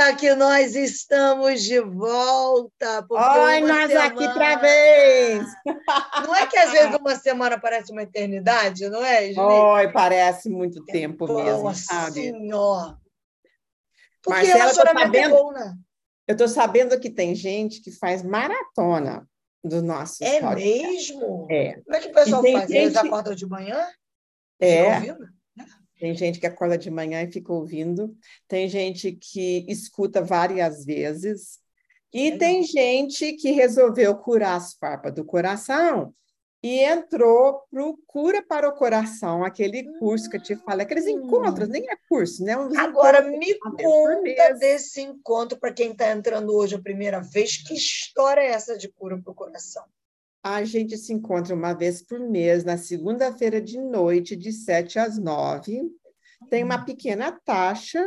Eita, que nós estamos de volta! Oi, nós semana... aqui para vez! Não é que às vezes uma semana parece uma eternidade, não é, Julie? Oi, parece muito é tempo mesmo, sabe? Senhor! Porque Marcela, tô sabendo, é bom, né? Eu estou sabendo que tem gente que faz maratona dos nossos É mesmo? É. Como é que o pessoal faz? Gente... Eles acordam de manhã? É. Tem gente que acorda de manhã e fica ouvindo, tem gente que escuta várias vezes, e tem gente que resolveu curar as farpas do coração e entrou para o Cura para o Coração, aquele curso que eu te falei, aqueles hum. encontros, nem é curso, né? Uns Agora, me conta desse encontro para quem está entrando hoje a primeira vez, que história é essa de Cura para o Coração? A gente se encontra uma vez por mês, na segunda-feira de noite, de 7 às 9. Tem uma pequena taxa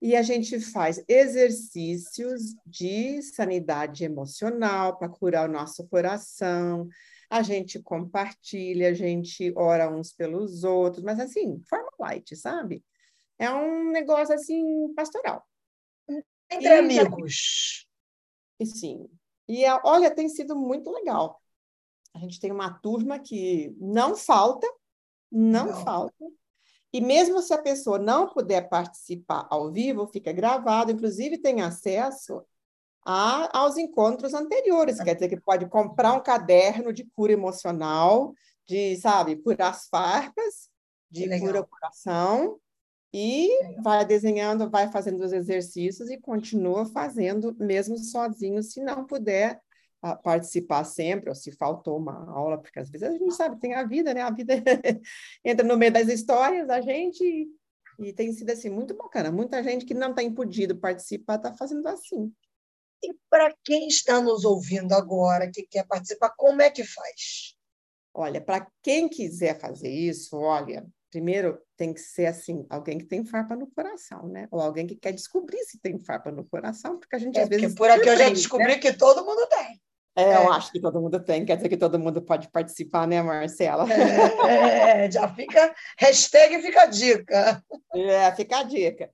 e a gente faz exercícios de sanidade emocional para curar o nosso coração. A gente compartilha, a gente ora uns pelos outros, mas assim, forma light, sabe? É um negócio assim pastoral. Entre e amigos. E sim. E olha, tem sido muito legal. A gente tem uma turma que não falta, não, não, falta. E mesmo se a pessoa não puder participar ao vivo, fica gravado, inclusive tem acesso a, aos encontros anteriores. Quer dizer que pode comprar um caderno de cura emocional, de, sabe, curar as farpas, de cura o coração, e vai desenhando, vai fazendo os exercícios e continua fazendo, mesmo sozinho, se não puder participar sempre, ou se faltou uma aula, porque às vezes a gente sabe, tem a vida, né? A vida entra no meio das histórias, a gente. E tem sido assim, muito bacana. Muita gente que não tem podido participar está fazendo assim. E para quem está nos ouvindo agora, que quer participar, como é que faz? Olha, para quem quiser fazer isso, olha, primeiro tem que ser assim, alguém que tem farpa no coração, né? Ou alguém que quer descobrir se tem farpa no coração, porque a gente é, às vezes. Por aqui eu já descobri né? que todo mundo tem. É, é, eu acho que todo mundo tem, quer dizer que todo mundo pode participar, né, Marcela? É, é já fica, hashtag fica a dica. É, fica a dica.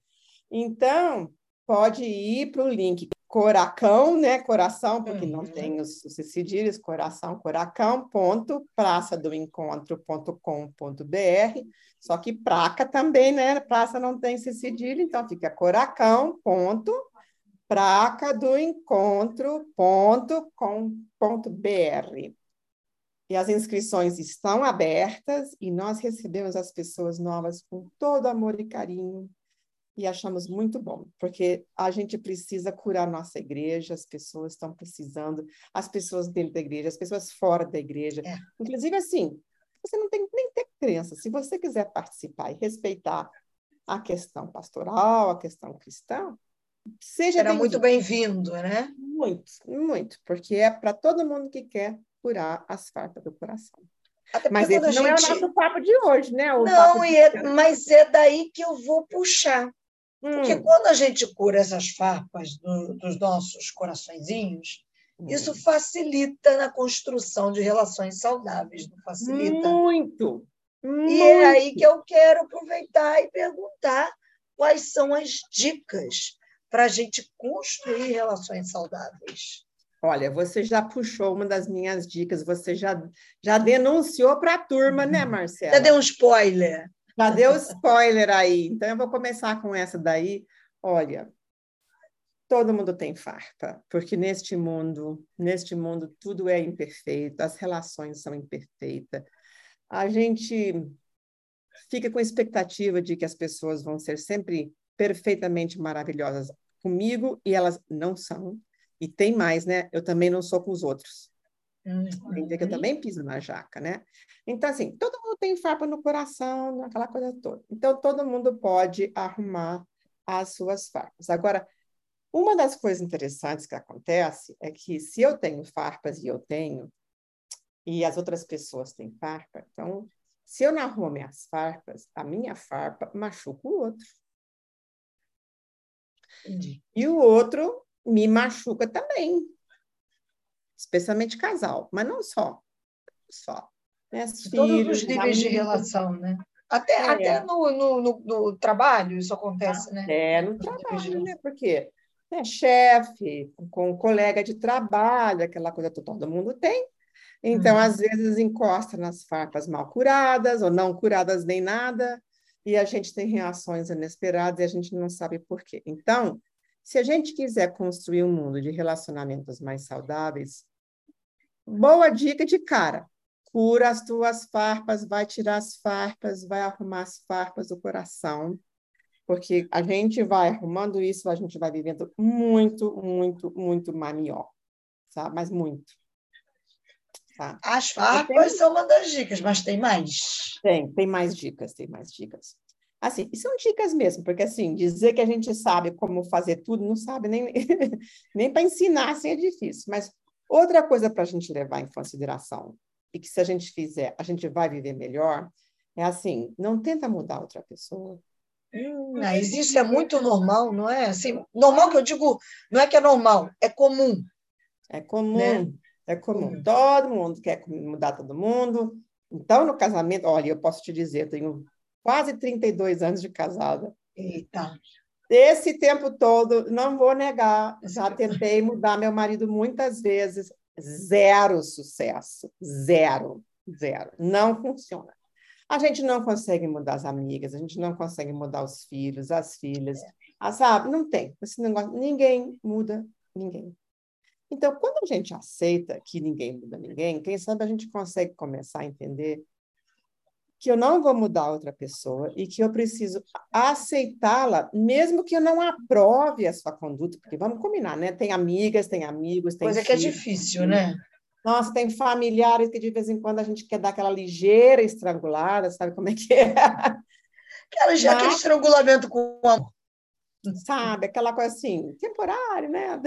Então, pode ir para o link Coracão, né, coração, porque uhum. não tem os, os cedilhos, coração, coracão, ponto, praça do encontro.com.br, só que praca também, né, praça não tem cedilha, então fica coracão, ponto, praca do encontro.com.br. E as inscrições estão abertas e nós recebemos as pessoas novas com todo amor e carinho e achamos muito bom, porque a gente precisa curar nossa igreja, as pessoas estão precisando, as pessoas dentro da igreja, as pessoas fora da igreja. É. Inclusive, assim, você não tem nem ter crença. Se você quiser participar e respeitar a questão pastoral, a questão cristã, Seja muito bem-vindo, né? Muito, muito, porque é para todo mundo que quer curar as farpas do coração. Mas esse não gente... é o nosso papo de hoje, né? O não, é, mas é daí que eu vou puxar. Hum. Porque quando a gente cura essas farpas do, dos nossos coraçõezinhos, hum. isso facilita na construção de relações saudáveis, não facilita? Muito! E muito. é aí que eu quero aproveitar e perguntar quais são as dicas para a gente construir relações saudáveis? Olha, você já puxou uma das minhas dicas, você já, já denunciou para a turma, né, uhum. Marcela? Já deu um spoiler. Já deu spoiler aí. Então, eu vou começar com essa daí. Olha, todo mundo tem farpa, porque neste mundo, neste mundo, tudo é imperfeito, as relações são imperfeitas. A gente fica com expectativa de que as pessoas vão ser sempre perfeitamente maravilhosas comigo e elas não são. E tem mais, né? Eu também não sou com os outros. Uhum. Tem dia que eu também piso na jaca, né? Então, assim, todo mundo tem farpa no coração, aquela coisa toda. Então, todo mundo pode arrumar as suas farpas. Agora, uma das coisas interessantes que acontece é que se eu tenho farpas e eu tenho, e as outras pessoas têm farpa, então, se eu não arrumo minhas farpas, a minha farpa machuca o outro. Entendi. E o outro me machuca também, especialmente casal, mas não só, só. Né? Todos os níveis amigos. de relação, né? Até, é. até no, no, no, no, trabalho isso acontece, né? É, no trabalho, né? Porque né, chefe, com um colega de trabalho, aquela coisa que todo mundo tem. Então, hum. às vezes, encosta nas farpas mal curadas ou não curadas nem nada, e a gente tem reações inesperadas e a gente não sabe por quê. Então, se a gente quiser construir um mundo de relacionamentos mais saudáveis, boa dica de cara: cura as tuas farpas, vai tirar as farpas, vai arrumar as farpas do coração, porque a gente vai arrumando isso, a gente vai vivendo muito, muito, muito melhor, sabe? Mas muito. Tá? As farpas são uma das dicas, mas tem mais? Tem, tem mais dicas, tem mais dicas. Assim, e são dicas mesmo, porque assim, dizer que a gente sabe como fazer tudo, não sabe nem, nem para ensinar, assim é difícil. Mas outra coisa para a gente levar em consideração, e que se a gente fizer, a gente vai viver melhor, é assim, não tenta mudar outra pessoa. Hum, mas isso é muito normal, não é? Assim, normal que eu digo, não é que é normal, é comum. É comum, né? É comum. Hum. Todo mundo quer mudar todo mundo. Então, no casamento, olha, eu posso te dizer, eu tenho quase 32 anos de casada. Eita. Esse tempo todo, não vou negar, já tentei mudar meu marido muitas vezes, zero sucesso, zero, zero, não funciona. A gente não consegue mudar as amigas, a gente não consegue mudar os filhos, as filhas, a, sabe? Não tem esse negócio, ninguém muda ninguém. Então, quando a gente aceita que ninguém muda ninguém, quem sabe a gente consegue começar a entender que eu não vou mudar outra pessoa e que eu preciso aceitá-la, mesmo que eu não aprove a sua conduta, porque vamos combinar, né? Tem amigas, tem amigos, tem Coisa filhos, que é difícil, né? Nossa, tem familiares que de vez em quando a gente quer dar aquela ligeira estrangulada, sabe como é que é? Aquela, Mas, aquele estrangulamento com amor. Sabe, aquela coisa assim, temporário, né?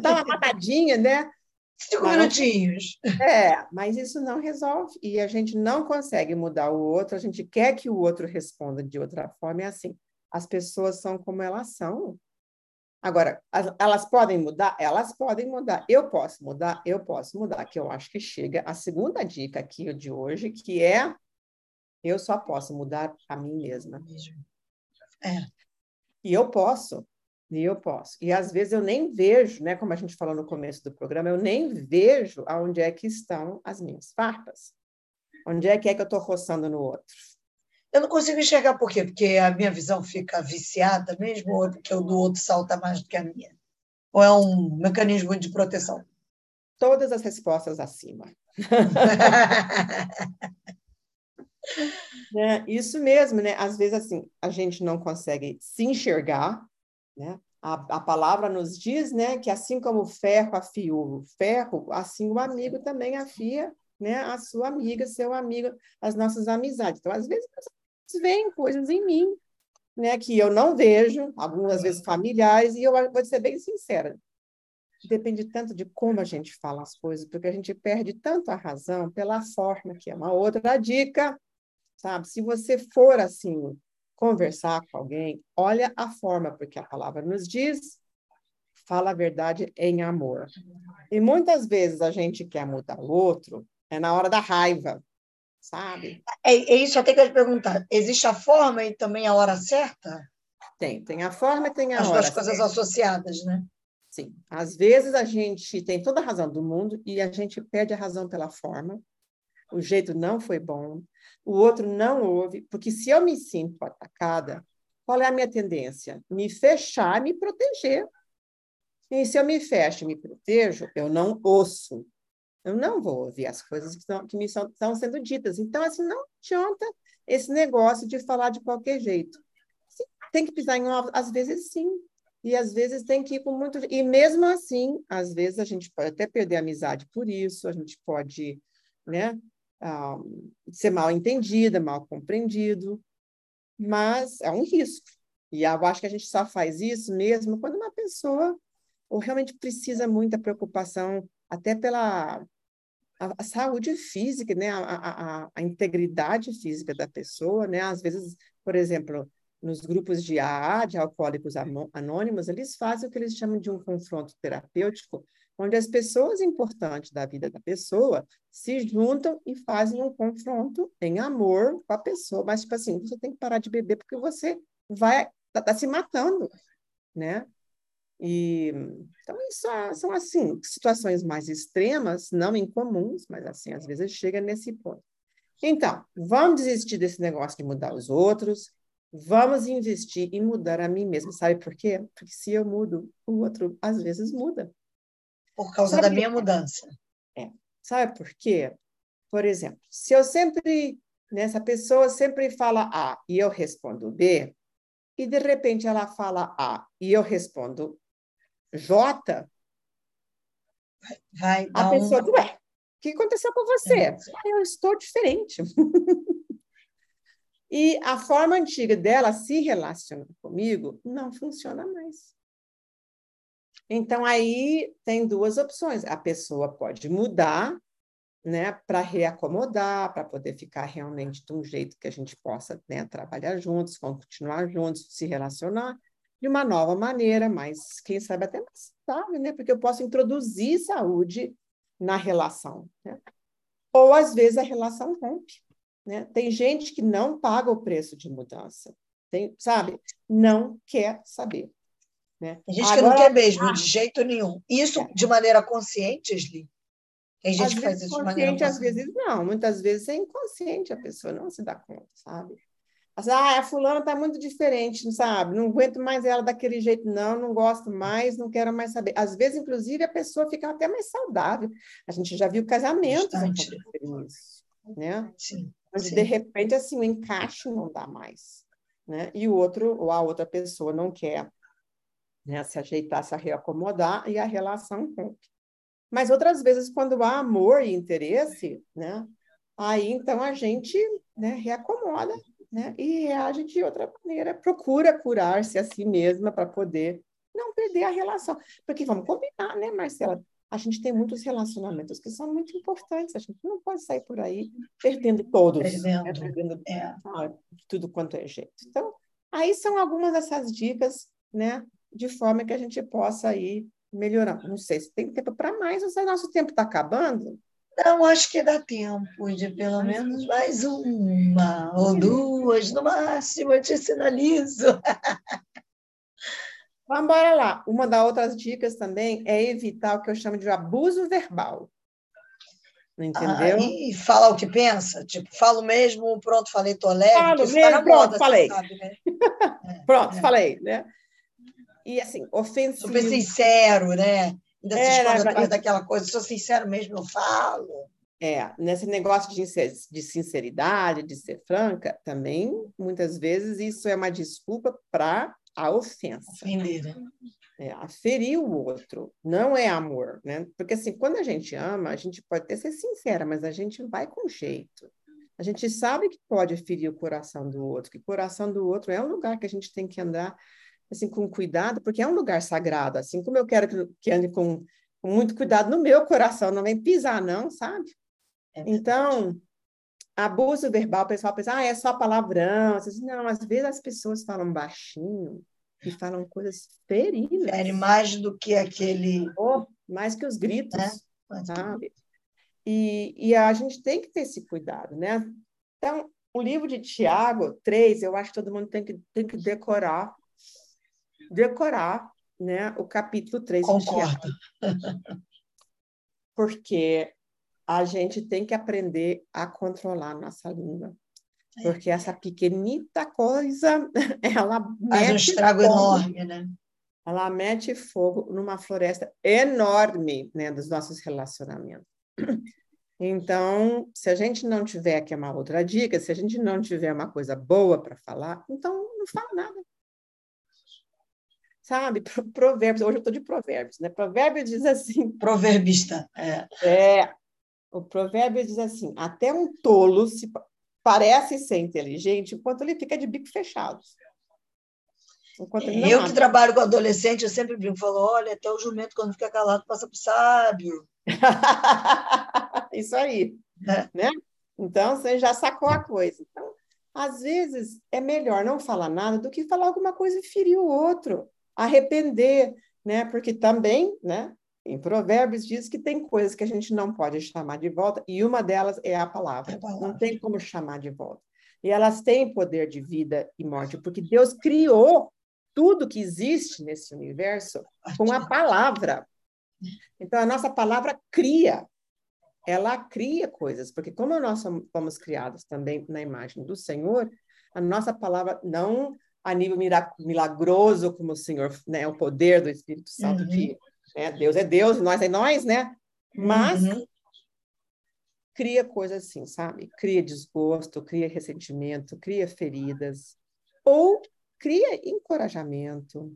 Dá uma matadinha, né? Cinco minutinhos. é, mas isso não resolve. E a gente não consegue mudar o outro, a gente quer que o outro responda de outra forma. É assim, as pessoas são como elas são. Agora, as, elas podem mudar? Elas podem mudar. Eu posso mudar? Eu posso mudar. Que eu acho que chega a segunda dica aqui de hoje, que é eu só posso mudar a mim mesma. É. E eu posso. E eu posso. E às vezes eu nem vejo, né, como a gente falou no começo do programa, eu nem vejo aonde é que estão as minhas farpas. Onde é que é que eu estou roçando no outro? Eu não consigo enxergar por quê? Porque a minha visão fica viciada mesmo, ou porque o do outro salta mais do que a minha? Ou é um mecanismo de proteção? Todas as respostas acima. é, isso mesmo, né? Às vezes, assim, a gente não consegue se enxergar né? A, a palavra nos diz né, que assim como o ferro afia o ferro, assim o amigo também afia né, a sua amiga, seu amigo, as nossas amizades. Então, às vezes, vêm coisas em mim né, que eu não vejo, algumas vezes familiares, e eu vou ser bem sincera, depende tanto de como a gente fala as coisas, porque a gente perde tanto a razão pela forma, que é uma outra dica, sabe? Se você for assim, conversar com alguém, olha a forma, porque a palavra nos diz, fala a verdade em amor. E muitas vezes a gente quer mudar o outro, é na hora da raiva, sabe? É, é isso, até que eu te perguntar, existe a forma e também a hora certa? Tem, tem a forma e tem a As hora. As duas coisas associadas, né? Sim. Às vezes a gente tem toda a razão do mundo e a gente perde a razão pela forma. O jeito não foi bom, o outro não ouve, porque se eu me sinto atacada, qual é a minha tendência? Me fechar, me proteger. E se eu me fecho e me protejo, eu não ouço. Eu não vou ouvir as coisas que, estão, que me são, estão sendo ditas. Então, assim, não adianta esse negócio de falar de qualquer jeito. Tem que pisar em ovos, às vezes sim. E às vezes tem que ir com muito. E mesmo assim, às vezes a gente pode até perder a amizade por isso, a gente pode né, ser mal entendida, mal compreendido, mas é um risco. E eu acho que a gente só faz isso mesmo quando uma pessoa ou realmente precisa muita preocupação, até pela a, a saúde física, né? A, a, a, integridade física da pessoa, né? Às vezes, por exemplo, nos grupos de AA, de alcoólicos anônimos, eles fazem o que eles chamam de um confronto terapêutico, onde as pessoas importantes da vida da pessoa se juntam e fazem um confronto em amor com a pessoa. Mas, tipo assim, você tem que parar de beber porque você vai tá, tá se matando, né? E, então, isso são, assim, situações mais extremas, não incomuns, mas, assim, às vezes chega nesse ponto. Então, vamos desistir desse negócio de mudar os outros, vamos investir em mudar a mim mesmo. Sabe por quê? Porque se eu mudo, o outro às vezes muda. Por causa Sabe da minha mudança. É. Sabe por quê? Por exemplo, se eu sempre, nessa pessoa sempre fala A e eu respondo B, e de repente ela fala A e eu respondo J, vai a pessoa, um... ué, o que aconteceu com você? É. Eu estou diferente. e a forma antiga dela se relacionar comigo não funciona mais. Então, aí tem duas opções. A pessoa pode mudar, né, para reacomodar, para poder ficar realmente de um jeito que a gente possa né, trabalhar juntos, continuar juntos, se relacionar de uma nova maneira, mas quem sabe até mais saudável, né? Porque eu posso introduzir saúde na relação, né? Ou às vezes a relação rompe, né? Tem gente que não paga o preço de mudança, tem, sabe? Não quer saber. Né? Tem gente Agora, que não quer mesmo, ah, de jeito nenhum. Isso é. de maneira consciente, Esli? Tem gente às que faz isso de maneira consciente. Às vezes não, muitas vezes é inconsciente, a pessoa não se dá conta, sabe? Ah, a fulana está muito diferente, não sabe? Não aguento mais ela daquele jeito, não, não gosto mais, não quero mais saber. Às vezes, inclusive, a pessoa fica até mais saudável. A gente já viu casamentos isso, né? Sim. Onde, sim. de repente, assim, o encaixe não dá mais, né? E o outro, ou a outra pessoa não quer né, se ajeitar, se reacomodar, e a relação rompe. Mas outras vezes, quando há amor e interesse, né? Aí, então, a gente né, reacomoda né? e reage de outra maneira, procura curar-se a si mesma para poder não perder a relação. Porque vamos combinar, né, Marcela? A gente tem muitos relacionamentos que são muito importantes, a gente não pode sair por aí perdendo todos, perdendo, né? perdendo é. tudo quanto é jeito. Então, aí são algumas dessas dicas, né, de forma que a gente possa ir melhorando. Não sei se tem tempo para mais, ou se nosso tempo está acabando. Não, acho que dá tempo de pelo menos mais uma ou duas, no máximo, eu te sinalizo. Vamos embora lá. Uma das outras dicas também é evitar o que eu chamo de abuso verbal. Entendeu? Ah, e fala o que pensa? Tipo, falo mesmo, pronto, falei, tô leve. Falo tá mesmo, pronto, moda, falei. Sabe, né? é, pronto, é. falei, né? E assim, ofensivo. Super sincero, né? Ainda se esconde atrás daquela coisa, sou sincero mesmo, eu falo. É, nesse negócio de, de sinceridade, de ser franca, também, muitas vezes, isso é uma desculpa para a ofensa. Ofender, né? É, ferir o outro, não é amor, né? Porque, assim, quando a gente ama, a gente pode até ser sincera, mas a gente vai com jeito. A gente sabe que pode ferir o coração do outro, que o coração do outro é um lugar que a gente tem que andar assim, com cuidado, porque é um lugar sagrado, assim como eu quero que, que ande com, com muito cuidado no meu coração, não vem pisar, não, sabe? É então, abuso verbal, o pessoal pensa, ah, é só palavrão. Não, às vezes as pessoas falam baixinho e falam coisas feridas. Fere mais do que aquele... Oh, mais que os gritos, é? sabe? E, e a gente tem que ter esse cuidado, né? Então, o livro de Tiago 3, eu acho que todo mundo tem que, tem que decorar, decorar né, o capítulo 3 Concordo. Porque a gente tem que aprender a controlar nossa língua. É. Porque essa pequenita coisa, ela Faz um estrago fogo, enorme, né? Ela mete fogo numa floresta enorme né, dos nossos relacionamentos. Então, se a gente não tiver aqui uma outra dica, se a gente não tiver uma coisa boa para falar, então não fala nada sabe? Provérbios, hoje eu estou de provérbios, né? Provérbios diz assim. Proverbista, é. É. O provérbio diz assim: até um tolo se parece ser inteligente enquanto ele fica de bico fechado. eu que trabalho com adolescente, eu sempre brinco, falo, olha, até o jumento, quando fica calado, passa por sábio. Isso aí. É. Né? Então, você já sacou a coisa. Então, às vezes, é melhor não falar nada do que falar alguma coisa e ferir o outro arrepender, né? Porque também, né? Em Provérbios diz que tem coisas que a gente não pode chamar de volta, e uma delas é a palavra. É a palavra. Não tem como chamar de volta. E elas têm poder de vida e morte, porque Deus criou tudo que existe nesse universo com a palavra. Então, a nossa palavra cria, ela cria coisas, porque como nós fomos criados também na imagem do Senhor, a nossa palavra não a nível milagroso como o Senhor, né, o poder do Espírito Santo uhum. que né, Deus é Deus, nós é nós, né? Mas uhum. cria coisas assim, sabe? Cria desgosto, cria ressentimento, cria feridas ou cria encorajamento,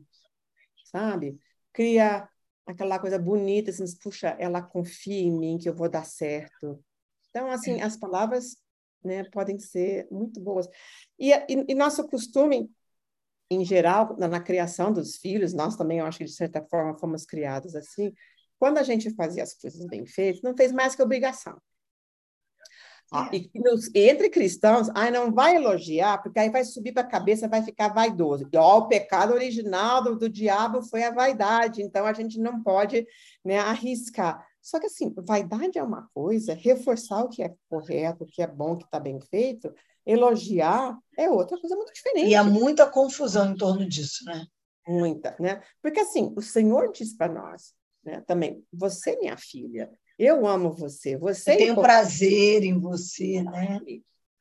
sabe? Cria aquela coisa bonita, assim, puxa, ela confia em mim que eu vou dar certo. Então, assim, as palavras né, podem ser muito boas. E, e, e, nosso costume, em geral, na, na, criação dos filhos, nós também, eu acho que de certa forma fomos criados assim, quando a gente fazia as coisas bem feitas, não fez mais que obrigação. Ah, e nos, entre cristãos, ai, não vai elogiar, porque aí vai subir para a cabeça, vai ficar vaidoso. E, ó, o pecado original do, do diabo foi a vaidade, então a gente não pode né, arriscar. Só que, assim, vaidade é uma coisa, reforçar o que é correto, o que é bom, o que está bem feito, elogiar é outra coisa muito diferente. E há muita confusão em torno disso, né? Muita, né? Porque, assim, o Senhor diz para nós, né, também, você, minha filha, eu amo você. Você eu tenho prazer em você, né?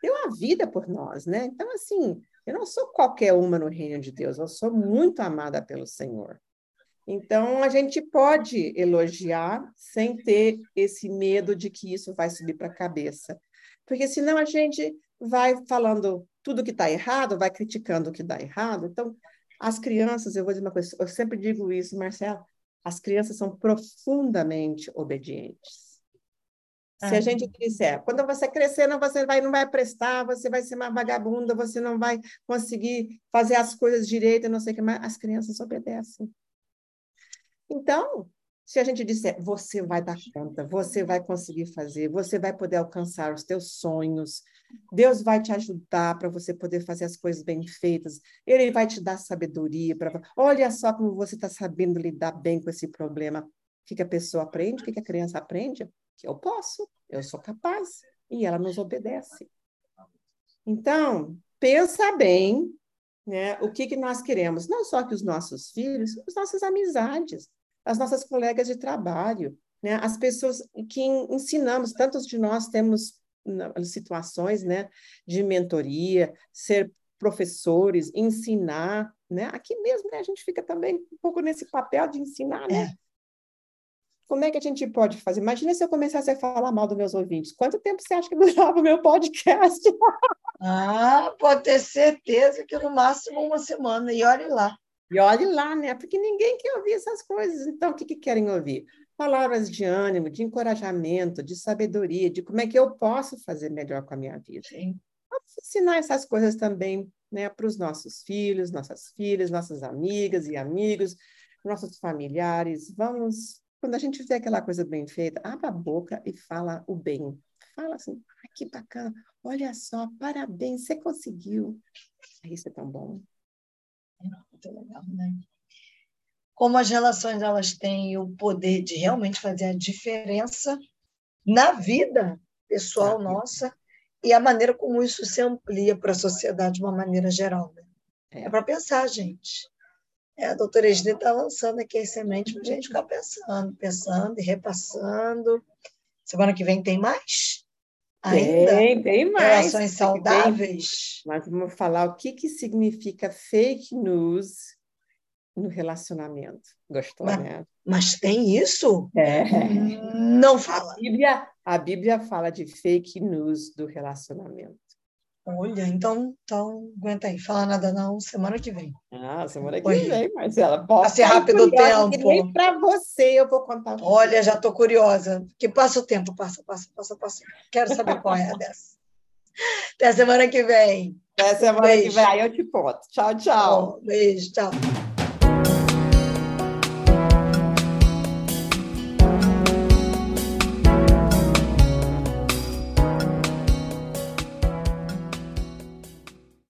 Deu a vida por nós, né? Então, assim, eu não sou qualquer uma no reino de Deus, eu sou muito amada pelo Senhor. Então, a gente pode elogiar sem ter esse medo de que isso vai subir para a cabeça. Porque senão a gente vai falando tudo que está errado, vai criticando o que dá errado. Então, as crianças, eu vou dizer uma coisa, eu sempre digo isso, Marcela, as crianças são profundamente obedientes. Se a gente disser, quando você crescer, não, você vai, não vai prestar, você vai ser uma vagabunda, você não vai conseguir fazer as coisas direito, não sei o que mais, as crianças obedecem. Então, se a gente disser, você vai dar conta, você vai conseguir fazer, você vai poder alcançar os teus sonhos, Deus vai te ajudar para você poder fazer as coisas bem feitas. Ele vai te dar sabedoria para. Olha só como você está sabendo lidar bem com esse problema. O que, que a pessoa aprende? O que, que a criança aprende? Que eu posso, eu sou capaz. E ela nos obedece. Então, pensa bem né, o que, que nós queremos. Não só que os nossos filhos, as nossas amizades, as nossas colegas de trabalho, né, as pessoas que ensinamos. Tantos de nós temos situações né, de mentoria, ser professores, ensinar, né? Aqui mesmo né, a gente fica também um pouco nesse papel de ensinar, né? É. Como é que a gente pode fazer? Imagina se eu começasse a falar mal dos meus ouvintes. Quanto tempo você acha que durava o meu podcast? Ah, pode ter certeza que no máximo uma semana. E olhe lá. E olhe lá, né? Porque ninguém quer ouvir essas coisas. Então, o que, que querem ouvir? palavras de ânimo, de encorajamento, de sabedoria, de como é que eu posso fazer melhor com a minha vida. Sim. Vamos ensinar essas coisas também né, para os nossos filhos, nossas filhas, nossas amigas e amigos, nossos familiares. Vamos, quando a gente fizer aquela coisa bem feita, abra a boca e fala o bem. Fala assim, ah, que bacana, olha só, parabéns, você conseguiu. Isso é tão bom. É muito legal, né? como as relações elas têm o poder de realmente fazer a diferença na vida pessoal nossa e a maneira como isso se amplia para a sociedade de uma maneira geral. Né? É, é para pensar, gente. É, a doutora Edna está lançando aqui as sementes para a gente ficar pensando, pensando e repassando. Semana que vem tem mais? Ainda? Tem, tem mais. Relações saudáveis. Mas vamos falar o que, que significa fake news no relacionamento. Gostou, mas, né? Mas tem isso? É. Não fala. A Bíblia, a Bíblia fala de fake news do relacionamento. Olha, então, então aguenta aí, fala nada não, semana que vem. Ah, semana que Oi. vem, Marcela. Passe rápido o tempo. Nem para você eu vou contar. Olha, já estou curiosa. Que passa o tempo, passa, passa, passa, passa. Quero saber qual é a dessa. Até semana que vem. Até semana beijo. que vem, aí eu te conto. Tchau, tchau. beijo, tchau.